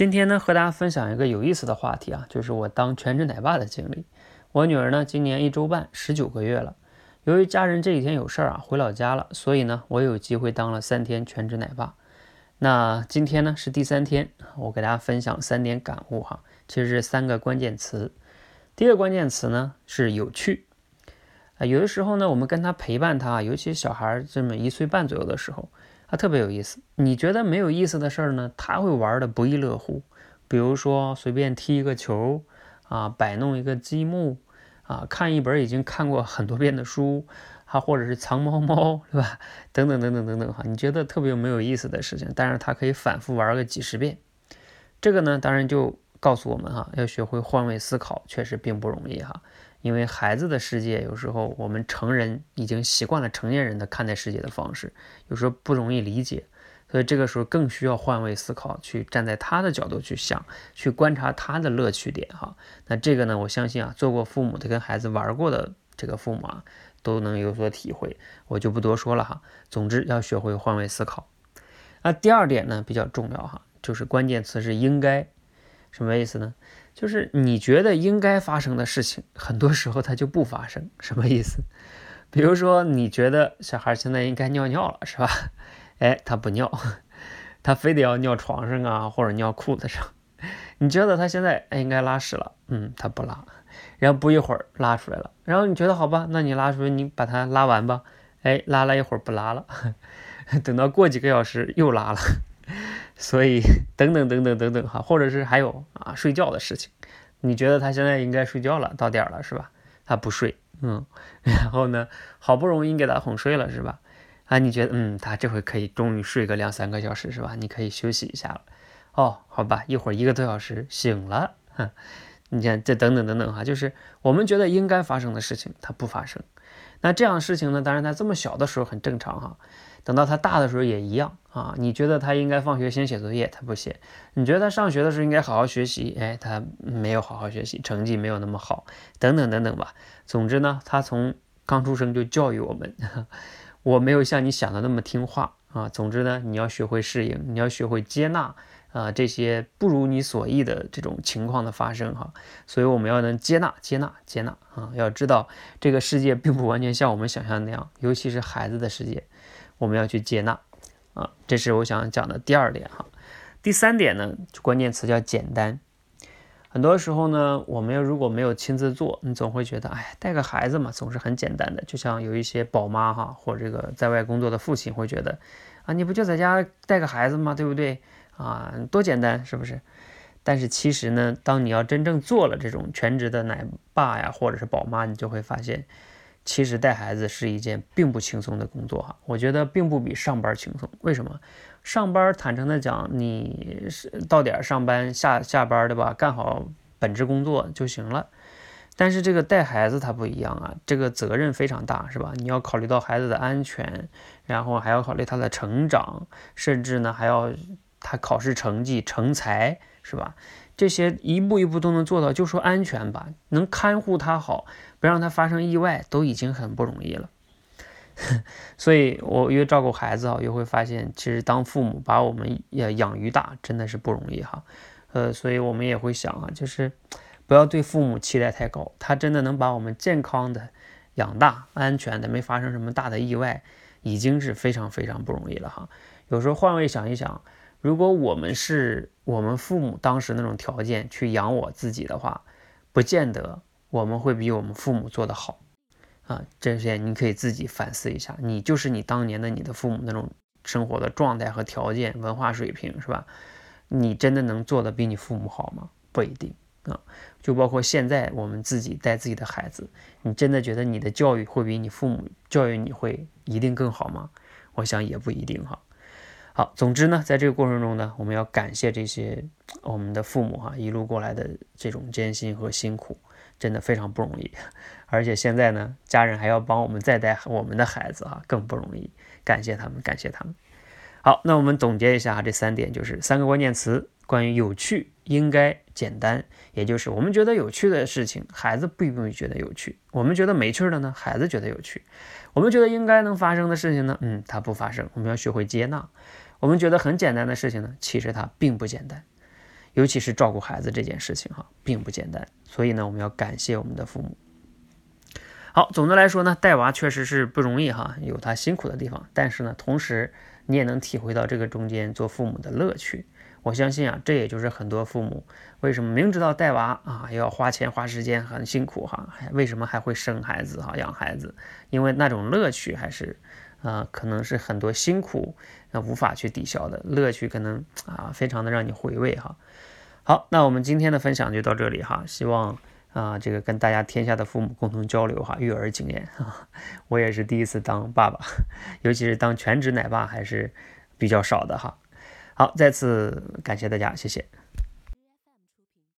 今天呢，和大家分享一个有意思的话题啊，就是我当全职奶爸的经历。我女儿呢，今年一周半，十九个月了。由于家人这几天有事儿啊，回老家了，所以呢，我有机会当了三天全职奶爸。那今天呢是第三天，我给大家分享三点感悟哈，其实是三个关键词。第一个关键词呢是有趣啊，有的时候呢，我们跟他陪伴他，尤其小孩这么一岁半左右的时候。他特别有意思，你觉得没有意思的事儿呢，他会玩的不亦乐乎。比如说随便踢一个球，啊，摆弄一个积木，啊，看一本已经看过很多遍的书，啊，或者是藏猫猫，对吧？等等等等等等哈，你觉得特别没有意思的事情，但是他可以反复玩个几十遍。这个呢，当然就告诉我们哈，要学会换位思考，确实并不容易哈。因为孩子的世界，有时候我们成人已经习惯了成年人的看待世界的方式，有时候不容易理解，所以这个时候更需要换位思考，去站在他的角度去想，去观察他的乐趣点哈。那这个呢，我相信啊，做过父母的跟孩子玩过的这个父母啊，都能有所体会，我就不多说了哈。总之要学会换位思考。那第二点呢，比较重要哈，就是关键词是应该，什么意思呢？就是你觉得应该发生的事情，很多时候它就不发生，什么意思？比如说，你觉得小孩现在应该尿尿了，是吧？哎，他不尿，他非得要尿床上啊，或者尿裤子上。你觉得他现在哎应该拉屎了，嗯，他不拉，然后不一会儿拉出来了，然后你觉得好吧，那你拉出来，你把它拉完吧。哎，拉了一会儿不拉了，等到过几个小时又拉了。所以等等等等等等哈，或者是还有啊睡觉的事情，你觉得他现在应该睡觉了，到点了是吧？他不睡，嗯，然后呢，好不容易给他哄睡了是吧？啊，你觉得嗯，他这回可以终于睡个两三个小时是吧？你可以休息一下了。哦，好吧，一会儿一个多小时醒了，哈，你看这等等等等哈，就是我们觉得应该发生的事情，它不发生。那这样的事情呢，当然他这么小的时候很正常哈。等到他大的时候也一样啊，你觉得他应该放学先写作业，他不写；你觉得他上学的时候应该好好学习，哎，他没有好好学习，成绩没有那么好，等等等等吧。总之呢，他从刚出生就教育我们，我没有像你想的那么听话啊。总之呢，你要学会适应，你要学会接纳啊这些不如你所意的这种情况的发生哈。所以我们要能接纳、接纳、接纳啊，要知道这个世界并不完全像我们想象的那样，尤其是孩子的世界。我们要去接纳，啊，这是我想讲的第二点哈。第三点呢，关键词叫简单。很多时候呢，我们要如果没有亲自做，你总会觉得，哎，带个孩子嘛，总是很简单的。就像有一些宝妈哈，或者这个在外工作的父亲会觉得，啊，你不就在家带个孩子吗？对不对？啊，多简单，是不是？但是其实呢，当你要真正做了这种全职的奶爸呀，或者是宝妈，你就会发现。其实带孩子是一件并不轻松的工作哈，我觉得并不比上班轻松。为什么？上班坦诚的讲，你是到点上班下下班对吧？干好本职工作就行了。但是这个带孩子它不一样啊，这个责任非常大是吧？你要考虑到孩子的安全，然后还要考虑他的成长，甚至呢还要他考试成绩成才是吧？这些一步一步都能做到，就说安全吧，能看护他好，不让他发生意外，都已经很不容易了。所以，我越照顾孩子啊，越会发现，其实当父母把我们也养育大，真的是不容易哈。呃，所以我们也会想啊，就是不要对父母期待太高，他真的能把我们健康的养大，安全的，没发生什么大的意外，已经是非常非常不容易了哈。有时候换位想一想。如果我们是我们父母当时那种条件去养我自己的话，不见得我们会比我们父母做得好啊。这些你可以自己反思一下，你就是你当年的你的父母那种生活的状态和条件、文化水平是吧？你真的能做的比你父母好吗？不一定啊。就包括现在我们自己带自己的孩子，你真的觉得你的教育会比你父母教育你会一定更好吗？我想也不一定哈。好，总之呢，在这个过程中呢，我们要感谢这些我们的父母哈，一路过来的这种艰辛和辛苦，真的非常不容易。而且现在呢，家人还要帮我们再带我们的孩子哈，更不容易。感谢他们，感谢他们。好，那我们总结一下这三点就是三个关键词：关于有趣、应该、简单。也就是我们觉得有趣的事情，孩子不一定觉得有趣；我们觉得没趣的呢，孩子觉得有趣；我们觉得应该能发生的事情呢，嗯，它不发生。我们要学会接纳。我们觉得很简单的事情呢，其实它并不简单。尤其是照顾孩子这件事情哈，并不简单。所以呢，我们要感谢我们的父母。好，总的来说呢，带娃确实是不容易哈，有他辛苦的地方。但是呢，同时你也能体会到这个中间做父母的乐趣。我相信啊，这也就是很多父母为什么明知道带娃啊要花钱花时间很辛苦哈，为什么还会生孩子哈养孩子？因为那种乐趣还是啊，可能是很多辛苦那无法去抵消的乐趣，可能啊非常的让你回味哈。好，那我们今天的分享就到这里哈，希望啊这个跟大家天下的父母共同交流哈育儿经验啊。我也是第一次当爸爸，尤其是当全职奶爸还是比较少的哈。好，再次感谢大家，谢谢。